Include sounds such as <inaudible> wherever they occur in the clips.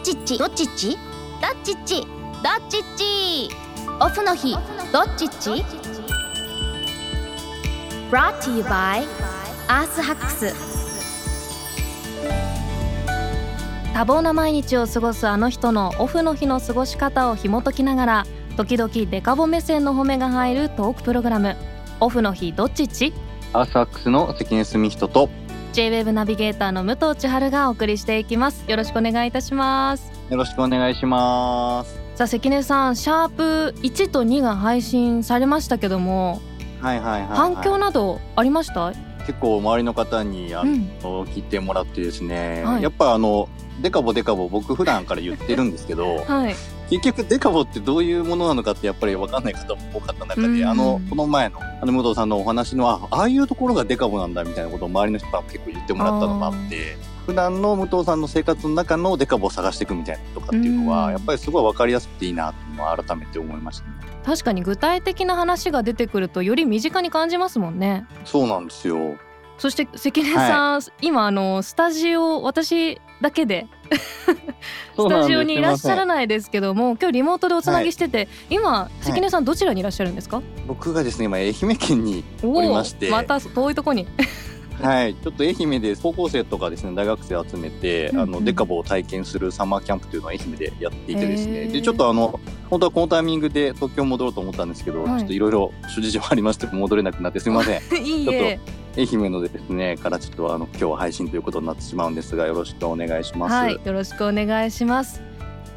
っちっち？どっちっち？どっちっち？どっちっち？オフの日。どっちっち？brought to you by アースハックス多忙な毎日を過ごすあの人のオフの日の過ごし方を紐解きながら時々デカボ目線の褒めが入るトークプログラム。オフの日どっちっち？アースアックスの関根澄人と J-WEB ナビゲーターの武藤千春がお送りしていきます。よろしくお願いいたします。よろしくお願いします。さあ関根さんシャープ1と2が配信されましたけどもはいはいはい、はい、反響などありました？結構周りの方にあの、うん。聞いてもらってですね、はい。やっぱあのデカボデカボ僕普段から言ってるんですけど <laughs> はい結局デカボってどういうものなのかってやっぱり分かんない方も多かった中で、うんあのこの前のあの武藤さんのお話のあああいうところがデカボなんだみたいなことを周りの人から結構言ってもらったのがあって普段の武藤さんの生活の中のデカボを探していくみたいなとかっていうのは、うん。やっぱりすごい分かりやすくていいなっていうのは改めて思いましたね。確かに具体的な話が出てくるとより身近に感じますもんね。そうなんですよ。そして関根さん、今あのスタジオ私だけでスタジオにいらっしゃらない。ですけども今日リモートでおつなぎしてて、今関根さんどちらにいらっしゃるんですか、僕がですね今愛媛県におおりまして。また遠いとこに。<laughs> はい、ちょっと愛媛で高校生とかですね大学生を集めて、うんうん。あのデカボを体験するサマーキャンプというのを愛媛でやっていてですね。でちょっとあの本当はこのタイミングで東京戻ろうと思ったんですけど、はい。ちょっといろいろ諸事情ありまして戻れなくなってすみません。<laughs> いいえ愛媛のですねからちょっとあの今日は配信ということになってしまうんですがよろしくお願いします。はいよろしくお願いします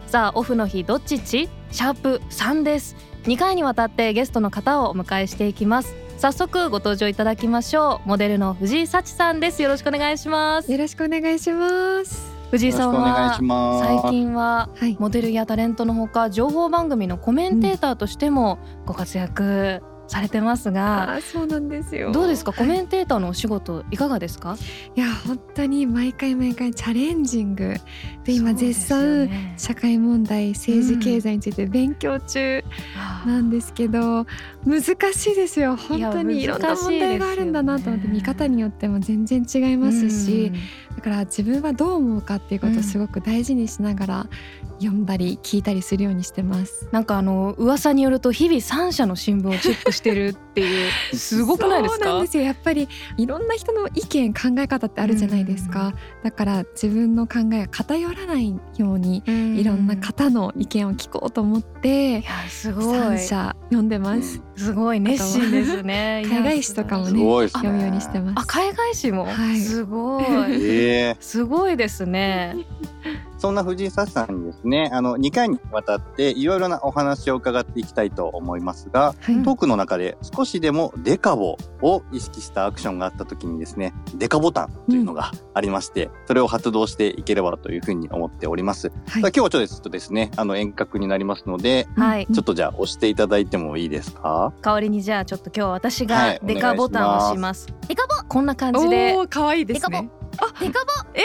さあオフの日どっち？っちシャープ3です2回にわたってゲストの方をお迎えしていきます早速ご登場いただきましょうモデルの藤井幸さんですよろしくお願いしますよろしくお願いします。藤井さんはします。最近ははい。モデルやタレントのほか情報番組のコメンテーターとしてもご活躍されてますが、あ、そうなんですよ。どうですか？コメン。ンテーターのお仕事いかがですか？いや、本当に毎回毎回チャレンジングで今絶賛ね社会問題、政治うん経済について勉強中なんですけど、難しいですよ。本当にいろんな問題があるんだなと思ってね見方によっても全然違いますし、だから自分はどう思うかっていうことをすごく大事にしながら読んだり聞いたりするようにしてます。なんかあの噂によると日々三社の新聞をチェックしてるっていう。すごくないですか？そうなんですよ。やっぱりいろんな人の意見考え方ってあるじゃないですか、だから自分の考えが偏らないようにいいろんな方の意見を聞こうと思っていやすごい。三社読んでます、すごい熱心ですね。海外誌とかもねすごいですね。読むようにしてます。あ海外誌も、はい。すごい。ええすごいですねそんな藤井幸さんにですね、あの、2回にわたっていろいろなお話を伺っていきたいと思いますが、はい。トークの中で少しでもデカボを意識したアクションがあった時にですね、デカボタンというのがありまして、それを発動していければというふうに思っております。はい。今日はちょっとですね、あの遠隔になりますので、はい。ちょっとじゃあ押していただいてもいいですか？代わりにじゃあちょっと今日は私はいがデカボタンを押します,、デカボ。こんな感じで。おー可愛いですデカねデカボ。え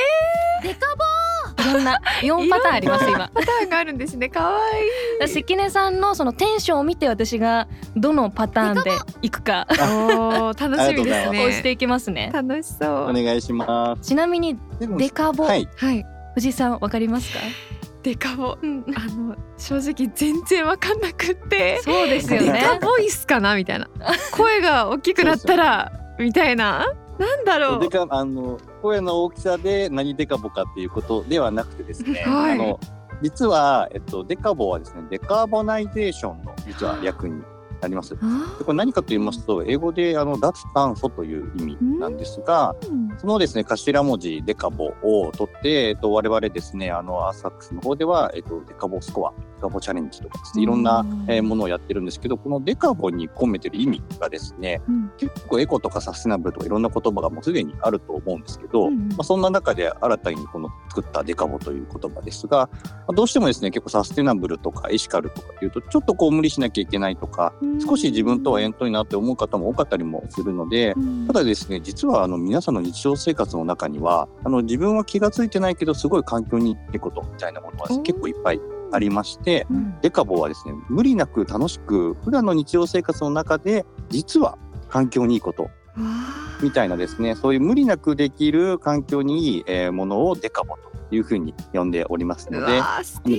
ー、デカボいろんな <laughs> 4パターンあります今。パターンがあるんですね。可愛い。関根さんのそのテンションを見て私がどのパターンでいくか。おー楽しみですね。押していきますね。楽しそう。お願いします。ちなみにデカボ、はい。はい。藤井さんわかりますか、デカボ。あの正直全然わかんなくって。そうですよね。デカボイスかな？みたいな。声が大きくなったらみたいな。なんだろう。デカあの声の大きさで何デカボかっていうことではなくてですね、<laughs> はい。あの実は、えっと、デカボはですね decarbonization の実は略になります。であこれ何かと言いますと英語であの脱炭素という意味なんですが、ーそのですね頭文字デカボを取って、えっと、我々ですねあの Earth hacks の方では、えっと、デカボスコアデカボチャレンジとかですねいろんなものをやってるんですけどこのデカボに込めてる意味がですねうん。結構エコとかサステナブルとかいろんな言葉がもうすでにあると思うんですけど、うんうん。まあ、そんな中で新たにこの作ったデカボという言葉ですが、まあどうしてもですね結構サステナブルとかエシカルとかっていうとちょっとこう無理しなきゃいけないとか少し自分とは遠遠いなって思う方も多かったりもするので、うん。ただですね、実はあの皆さんの日常生活の中には、あの自分は気がついてないけど、すごい環境にいいことみたいなものは結構いっぱいありまして、うん。デカボはですね、無理なく楽しく、普段の日常生活の中で、実は環境にいいことみたいなですね、そういう無理なくできる環境にいいえーものをデカボというふうに呼んでおりますので、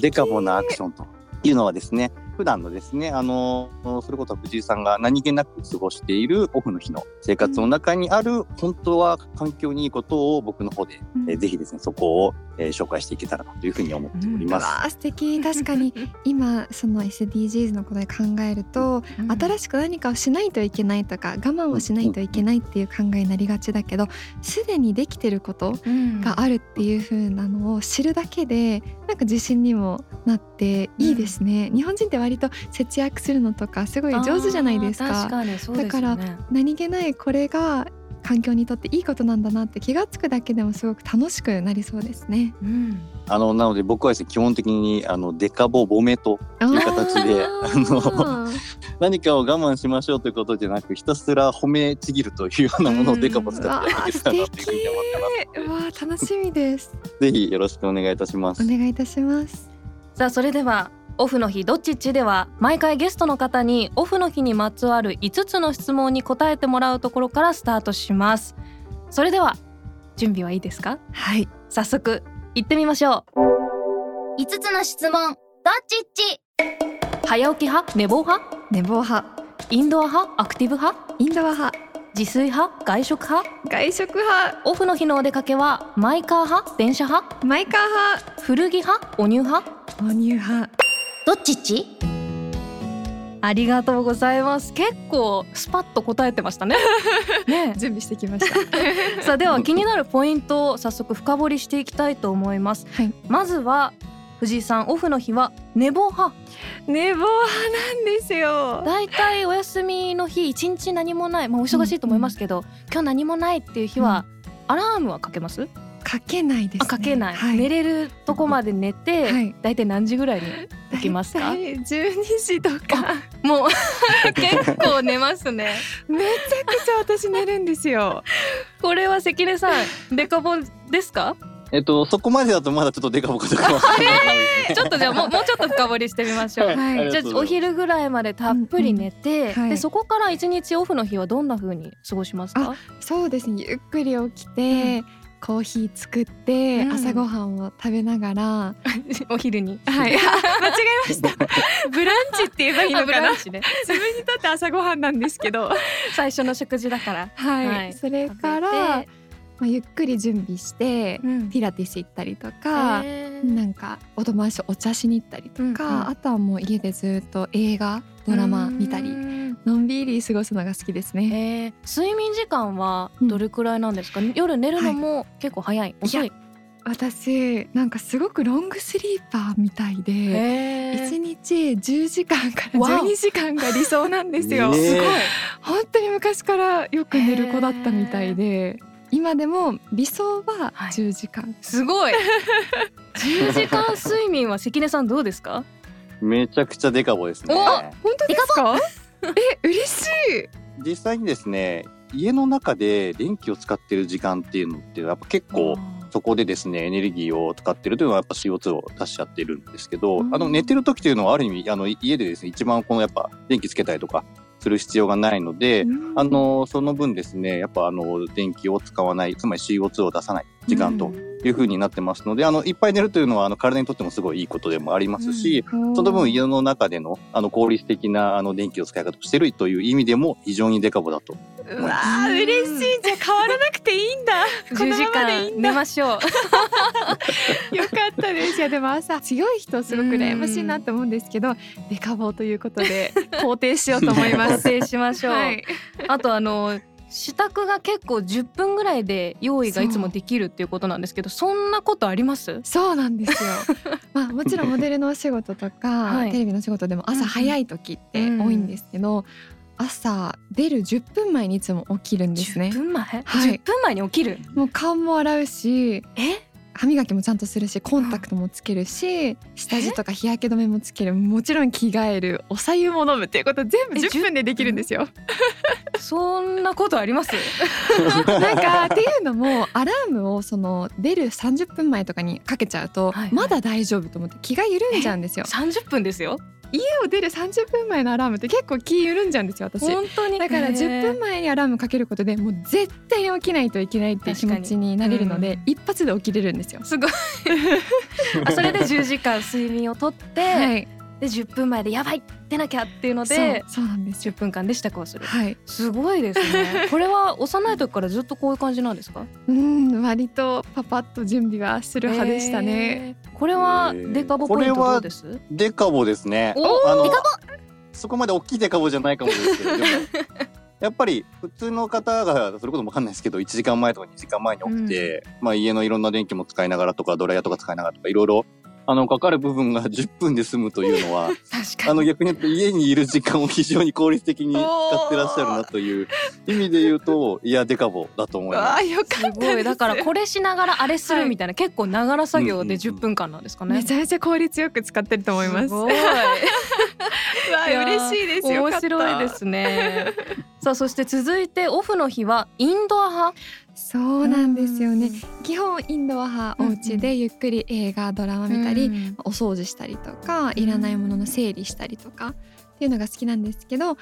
デカボなアクションというのはですね、普段のですね、あの、それこそ藤井さんが何気なく過ごしているオフの日の生活の中にある、本当は環境にいいことを僕の方で、うん。えーぜひですね、そこを、えー紹介していけたらなというふうに思っております。わー素敵。確かに <laughs> 今その SDGs のことで考えると、新しく何かをしないといけないとか我慢をしないといけないっていう考えになりがちだけどすでにできてることがあるっていう風なのを知るだけでなんか自信にもなっていいですね、日本人って割と節約するのとかすごい上手じゃないですかあー確かにそうですよねだか何気ないこれが環境にとっていいことなんだなって気がつくだけでもすごく楽しくなりそうですね。うんあの、なので僕はですね、基本的に、あの、デカボボメという形で、あの、<laughs> 何かを我慢しましょうということじゃなく、ひたすら褒めちぎるというようなものをデカボ使ってやっていけたらなというふうに思ってまうわー楽しみです。す。ぜひよろしくお願いいたしますお。願いいたします。さあそれではオフの日どっちっちでは毎回ゲストの方にオフの日にまつわる5つの質問に答えてもらうところからスタートします。それでは準備はいいですか？はい。早速行ってみましょ5つの質問どっちっち？う早起き派？寝坊派？寝坊派、インドア派？アクティブ派？インドア派、自炊派？外食派？外食派、オフの日のお出かけはマイカー派？電車派？マイカー派、古着派？お乳派？母乳派。どっちっち？ありがとうございます。結構スパッと答えてましたね。ね。え <laughs> 準備してきました。<laughs> さあでは気になるポイントを早速深掘りしていきたいと思います、はい。まずは藤井さんオフの日は寝坊派。寝坊派なんですよ。だいたいお休みの日一日何もないまあお忙しいと思いますけど、今日何もないっていう日は、アラームはかけます？かけないです、ね。あかけない、はい、寝れるとこまで寝て、はい。だいたい何時ぐらいに起きますか？大体12時とか。もう <laughs> 結構寝ますね。めちゃくちゃ私寝るんですよ。これは関根さんデカボンですか？えっと、そこまでだとまだちょっとデカボコとかちょっとじゃあもうもうちょっと深掘りしてみましょう、はい。じゃあお昼ぐらいまでたっぷり寝て、うんうんはい。でそこから一日オフの日はどんな風に過ごしますか？そうですね。ゆっくり起きて、コーヒー作って、うん。朝ごはんを食べながら、<laughs> お昼に。はい、<laughs> 間違えました。<laughs> ブランチって言えばいいあのかな。ね。自分にとって朝ごはんなんですけど、最初の食事だから。はい、はい。それから、まあ、ゆっくり準備して、うん。ピラティス行ったりとか、へー。なんかお友達とお茶しに行ったりとか、うんうん。あとはもう家でずっと映画ドラマ見たりうん。のんびり過ごすのが好きですね。えー。睡眠時間はどれくらいなんですか、夜寝るのも結構早い、遅い？私なんかすごくロングスリーパーみたいで。一日10時間からわお。12時間が理想なんですよ。<laughs> すごい。本当に昔からよく寝る子だったみたいで今でも理想ははい。10時間、すごい。<laughs> 10時間睡眠は関根さんどうですか？めちゃくちゃデカボですね。お本当ですか？え嬉しい。実際にですね、家の中で電気を使ってる時間っていうのってやっぱ結構そこでですねエネルギーを使ってるというのはやっぱ CO2 を出しちゃってるんですけど、うん。あの寝てる時というのはある意味あの家でですね一番このやっぱ電気つけたりとかする必要がないので、あのその分ですねやっぱあの電気を使わないつまり CO2 を出さない時間というふうになってますので、あのいっぱい寝るというのはあの体にとってもすごいいいことでもありますし、その分家の中でのあの効率的なあの電気を使い方をしてるという意味でも非常にデカボだと。うわー嬉しい。じゃあ変わらなくていいんだ。この10時ままでいい間んだ寝ましょう。<laughs> よかったです。いやでも朝強い人すごく羨ましいなと思うんですけどデカボということで <laughs> 肯定しようと思いま肯す定しましょう、はい。あとあの支度が結構10分ぐらいで用意がいつもできるっていうことなんですけどそんなことあります？そうなんですよ。<laughs> まあもちろんモデルのお仕事とか、はい。テレビの仕事でも朝早い時ってうん多いんですけど、朝出る10分前にいつも起きるんですね。10。分前、はい。10分前に起きる？もう顔も洗うし、え？歯磨きもちゃんとするし、コンタクトもつけるし、下地とか日焼け止めもつける。もちろん着替える、お茶湯も飲むっていうこと全部え10分？でできるんですよ。そんなことあります？<laughs> なんかっていうのもアラームをその出る30分前とかにかけちゃうと、はいはい。まだ大丈夫と思って気が緩んじゃうんですよ。30分ですよ家を出る30分前のアラームって結構気緩んじゃうんですよ私。本当に。だからへー。10分前にアラームかけることでもう絶対に起きないといけないっていう気持ちになれるので、確一発で起きれるんですよ。すごい。あ <laughs> それで10時間睡眠をとって、はい、で10分前でやばい出なきゃっていうのでそうそうなんです。よ。10分間で支度をする。はい、すごいですね。<laughs> これは幼い時からずっとこういう感じなんですか？うん割とパパッと準備はする派でしたね。へーこれはデカボポイントです？デカボですね。おあのそこまで大きいデカボじゃないかもですけど。<laughs> やっぱり普通の方がそれこそわかんないですけど1時間前とか2時間前に起きて、まあ、家のいろんな電気も使いながらとかドライヤーとか使いながらとかいろいろあのかかる部分が <laughs> 10分で済むというのは確かあの逆に言うと家にいる時間を非常に効率的に使ってらっしゃるなという意味で言うといやデカボだと思います。わあよかったすごいだからこれしながらあれするみたいな、結構ながら作業でうんうんうん10分間なんですかね。めちゃめちゃ効率よく使ってると思います。すごい <laughs> わあいやー嬉しいですよ。面白いですね。さあそして続いてオフの日はインドア派。そうなんですよね。うん。基本インドア派うんお家でゆっくり映画ドラマ見たり、うんお掃除したりとかいらないものの整理したりとかっていうのが好きなんですけどアウ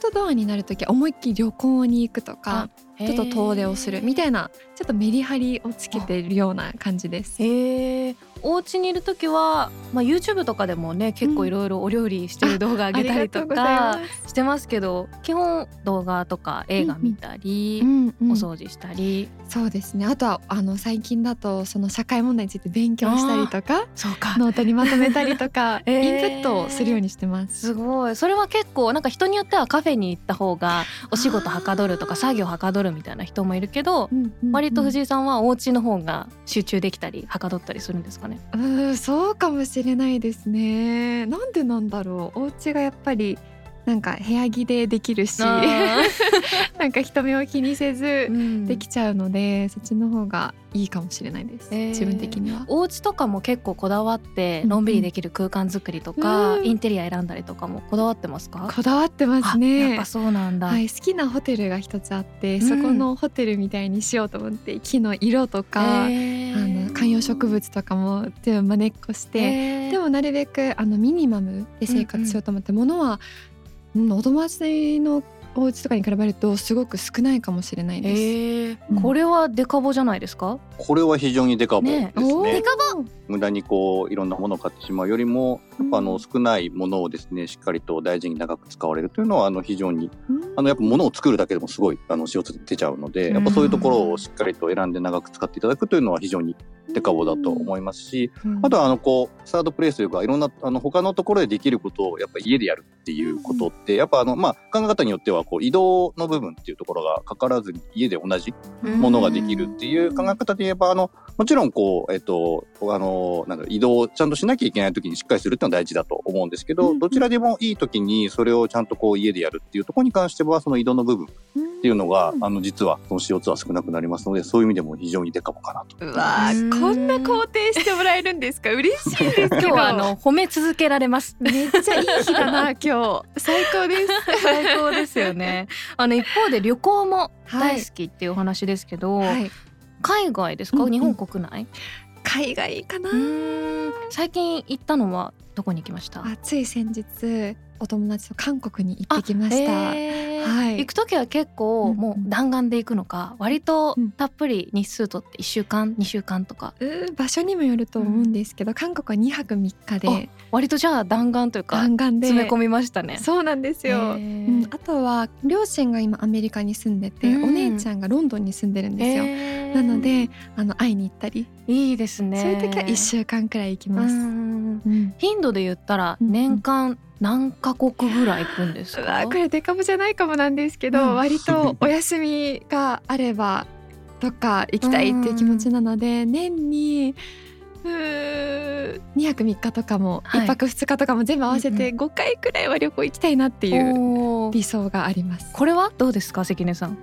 トドアになる時は思いっきり旅行に行くとかちょっと遠出をするみたいなちょっとメリハリをつけてるような感じです。へえ。お家にいる時は、まあ、YouTube とかでもね結構いろいろお料理してる動画上げたりとかしてますけど基本動画とか映画見たり、うんうん。お掃除したり、そうですね。あとはあの最近だとその社会問題について勉強したりとかそうか。ノートにまとめたりとか、<laughs> えー。インプットをするようにしてます。すごい。それは結構なんか人によってはカフェに行った方がお仕事はかどるとか作業はかどるみたいな人もいるけど、うんうんうん。割と藤井さんはお家の方が集中できたりはかどったりするんですかね。うーんそうかもしれないですね。なんでなんだろう。お家がやっぱりなんか部屋着でできるしあ <laughs> なんか人目を気にせずーできちゃうので、そっちの方がいいかもしれないです、えー。自分的には。お家とかも結構こだわってうんうん。のんびりできる空間作りとか、うんインテリア選んだりとかもこだわってますか？こだわってますあやっねぱ。そうなんだ、はい、好きなホテルが一つあって、ん。そこのホテルみたいにしようと思って木の色とか、えー。あの観葉植物とかも全部真似っこして、えー。でもなるべくあのミニマムで生活しようと思って、物は、うん、お友達のお家とかに比べるとすごく少ないかもしれないです。えーうん。これはデカボじゃないですか、これは非常にデカボですね。おー無駄にこういろんなものを買ってしまうよりもやっぱあの少ないものをですねしっかりと大事に長く使われるというのはあの非常にうん。あのやっぱ物を作るだけでもすごいあの CO2 出ちゃうのでやっぱそういうところをしっかりと選んで長く使っていただくというのは非常にデカボだと思いますしうん。あとはあのこうサードプレイスというかいろんなあの他のところでできることをやっぱ家でやるっていうことってやっぱあのまあ考え方によってはこう移動の部分っていうところがかからずに家で同じものができるっていう考え方で言えばあのもちろんこうえっとあのなんだろう移動をちゃんとしなきゃいけない時にしっかりするっていうのは大事だと思うんですけど、うんどちらでもいい時にそれをちゃんとこう家でやるっていうところに関してはその移動の部分っていうのが、あの実はその CO2 は少なくなりますのでそういう意味でも非常にデカボかなと。うわーこんな肯定してもらえるんですか？嬉しいです。今日はあの褒め続けられます。めっちゃいい日だな今日。<laughs> 最高です。最高ですよね。あの一方で旅行もはい大好きっていうお話ですけど、はい、海外ですか、うんうん。日本国内？海外かな。最近行ったのはどこに行きました？あつい先日お友達と韓国に行ってきました。へー。はい。行く時は結構うんうん。もう弾丸で行くのか割とうん。たっぷり日数とって1週間2週間とか。場所にもよると思うんですけど、韓国は2泊3日で。割とじゃあ弾丸というか弾丸で。詰め込みましたね。そうなんですよ。へうーん、あとは両親が今アメリカに住んでて、うん。お姉ちゃんがロンドンに住んでるんですよ。なのであの会いに行ったり、いいですね。そういう時は1週間くらい行きます。うん。うん。頻度で言ったらうんうん。年間何カ国ぐらい行くんですか？これデカボじゃないかもなんですけど、うん。割とお休みがあればどっか行きたいっていう気持ちなので、年にうー2泊3日とかも、はい。1泊2日とかも全部合わせて5回くらいは旅行行きたいなっていう理想があります。これは？どうですか関根さん。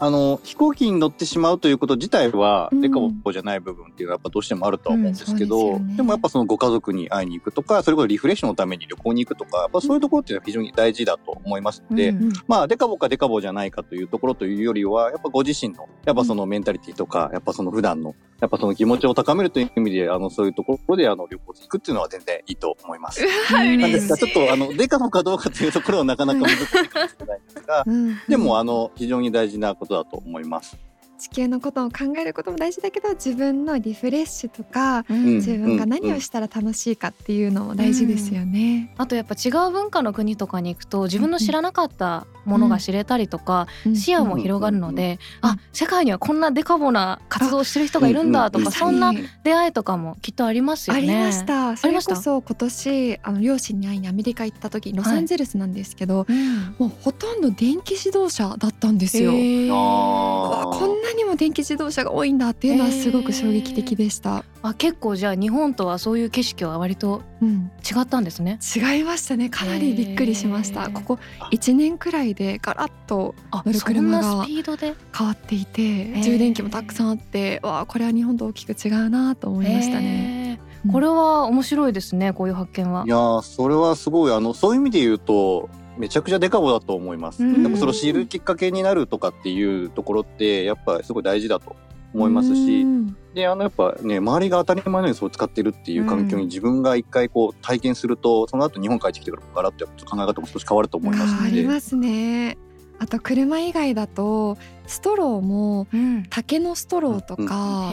あの飛行機に乗ってしまうということ自体はうん。デカボじゃない部分っていうのはやっぱどうしてもあるとは思うんですけど、うんでねでもやっぱそのご家族に会いに行くとかそれこそリフレッシュのために旅行に行くとかやっぱそういうところっていうのは非常に大事だと思いますので、うんうん。まあデカボかデカボじゃないかというところというよりはやっぱご自身のやっぱそのメンタリティとかやっぱその普段のやっぱその気持ちを高めるという意味で、あの、そういうところで、あの、旅行に行くっていうのは全然いいと思います。<laughs> なんですが、ちょっと、あの、デカボかどうかというところはなかなか難しいかもしれないんですが、うん。でも、あの、非常に大事なことだと思います。地球のことを考えることも大事だけど自分のリフレッシュとかうん自分が何をしたら楽しいかっていうのも大事ですよね。あとやっぱ違う文化の国とかに行くと自分の知らなかったものが知れたりとか、視野も広がるので、うんあ世界にはこんなデカボな活動をしてる人がいるんだとか、うんそんな出会いとかもきっとありますよね。ありました。それありました？こそ今年あの両親に会いにアメリカ行った時ロサンゼルスなんですけど、うん。もうほとんど電気自動車だったんですよ。へー。こんなにも電気自動車が多いんだっていうのはすごく衝撃的でした。あ結構じゃあ日本とはそういう景色は割とうん、違ったんですね。違いましたね。かなりびっくりしました。へーここ1年くらいでガラッとあ乗る車がなスピードで？変わっていてー充電器もたくさんあってわあこれは日本と大きく違うなと思いましたね。これは面白いですねこういう発見は。いやー、それはすごい、あの、そういう意味で言うと、めちゃくちゃデカボだと思います。うんでもそれを知るきっかけになるとかっていうところって、やっぱすごい大事だと思いますし、うんで、あの、やっぱね、周りが当たり前のようにそう使ってるっていう環境に自分が一回こう体験すると、その後日本帰ってきてからガラッと考え方も少し変わると思いますので。りますね。あと車以外だとストローもうん。竹のストローとか、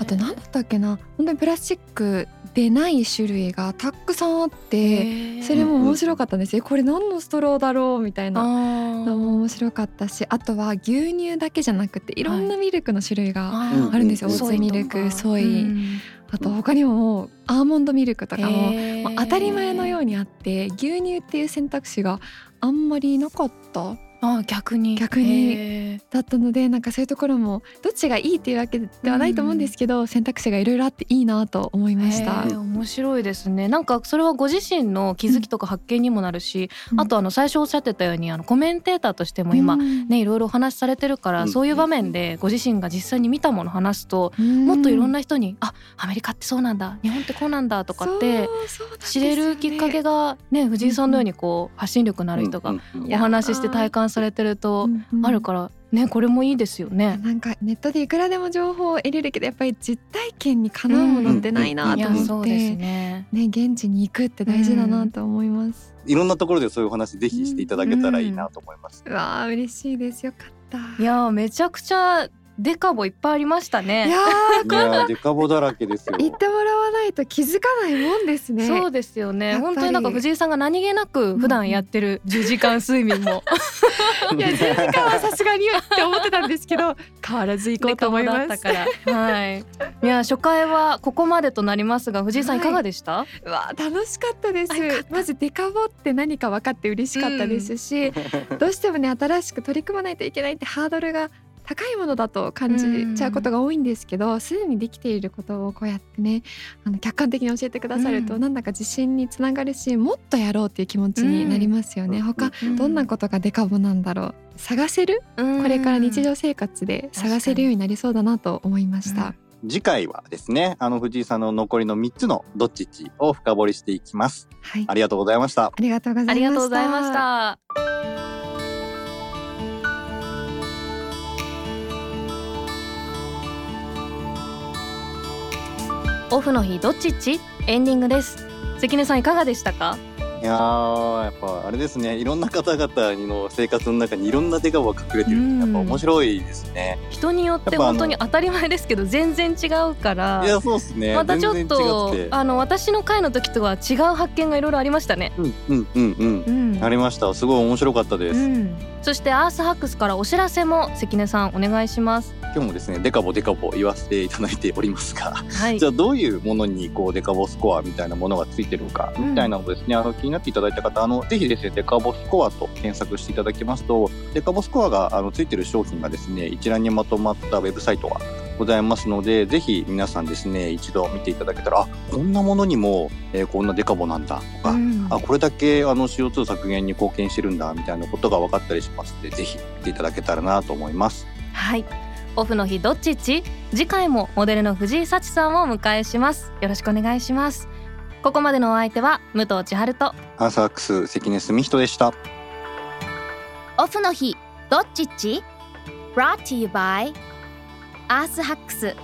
あと何だったっけな本当にプラスチックでない種類がたくさんあってそれも面白かったんですよ。これ何のストローだろうみたいあなー。のも面白かったしあとは牛乳だけじゃなくてい。ろんなミルクの種類があるんですよ。うんオーツミルクソイ、うん。あと他にもアーモンドミルクとかも当たり前のようにあって牛乳っていう選択肢があんまりなかったあ逆に。逆に。だったのでなんかそういうところもどっちがいいっていうわけではないと思うんですけど、選択肢がいろいろあっていいなと思いました。面白いですね。なんかそれはご自身の気づきとか発見にもなるし、うん。あとあの最初おっしゃってたようにあのコメンテーターとしても今、うん。ねいろいろお話しされてるから、うん。そういう場面でご自身が実際に見たものを話すと、もっといろんな人に「あアメリカってそうなんだ日本ってこうなんだ」とかって知れるきっかけがね藤井さんのようにこう発信力のある人がうんうんうん。お話しして体感されてるとうんうんあるからねこれもいいですよね。なんかネットでいくらでも情報を得れるけどやっぱり実体験にかなうものってないなといや思って、そうですね。ね現地に行くって大事だなと思います。いろんなところでそういうお話ぜひしていただけたらいいなと思います。うわあ嬉しいですよかった。いやーめちゃくちゃデカボいっぱいありましたいね。やいやー、デカボだらけですよ。ー言ってもらわないと気づかないもんですね。そうですよね。本当になんか藤井さんが何気なく普段やってる10時間睡眠も。<laughs> いや10時間はさすがにって思ってたんですけど <laughs> 変わらず行こうと思います。から。はい。<laughs> いや初回はここまでとなりますが藤井さんいかがでした、うわ楽しかったです。まずデカボって何か分かって嬉しかったですし、どうしてもね新しく取り組まないといけないってハードルが高いものだと感じちゃうことが多いんですけどすでにできていることをこうやってねあの客観的に教えてくださると、うん。なんだか自信につながるしもっとやろうっていう気持ちになりますよね、うん。他うん。どんなことがデカボなんだろう。探せる？ここれから日常生活で探せるようになりそうだなと思いました。次回はですね、あの藤井さんの残りの3つのどっちっちを深掘りしていきます。はい、ありがとうございました。ありがとうございました。オフの日どっちっち？エンディングです関根さんいかがでしたか？いやー、やっぱあれですね、いろんな方々の生活の中にいろんなデカボが隠れてるってやっぱ面白いですね。人によって本当に当たり前ですけど全然違うからいや、そうですね。またちょっ全と。あの私の回の時とは違う発見がいろいろありましたね。うんうんうんうん。うんありました。すごい面白かったです。うん、そしてアースハックスからお知らせも関根さんお願いします。今日もですね、デカボデカボ言わせていただいておりますが、はいじゃあどういうものにこうデカボスコアみたいなものがついてるのかうんみたいなのをですね、あの気になっていただいた方あのぜひですねデカボスコアと検索していただきますとデカボスコアがあのついてる商品がですね一覧にまとまったウェブサイトがございますのでぜひ皆さんですね一度見ていただけたらあこんなものにも、えーこんなデカボなんだとか、うんあこれだけあの CO2 削減に貢献してるんだみたいなことが分かったりしますのでぜひ見ていただけたらなと思います。はい。オフの日どっちっち？次回もモデルの藤井幸さんをお迎えします。よろしくお願いします。ここまでのお相手は武藤千春とアーサークス関根澄人でした。オフの日どっちっち ?Brought to you by アースハックス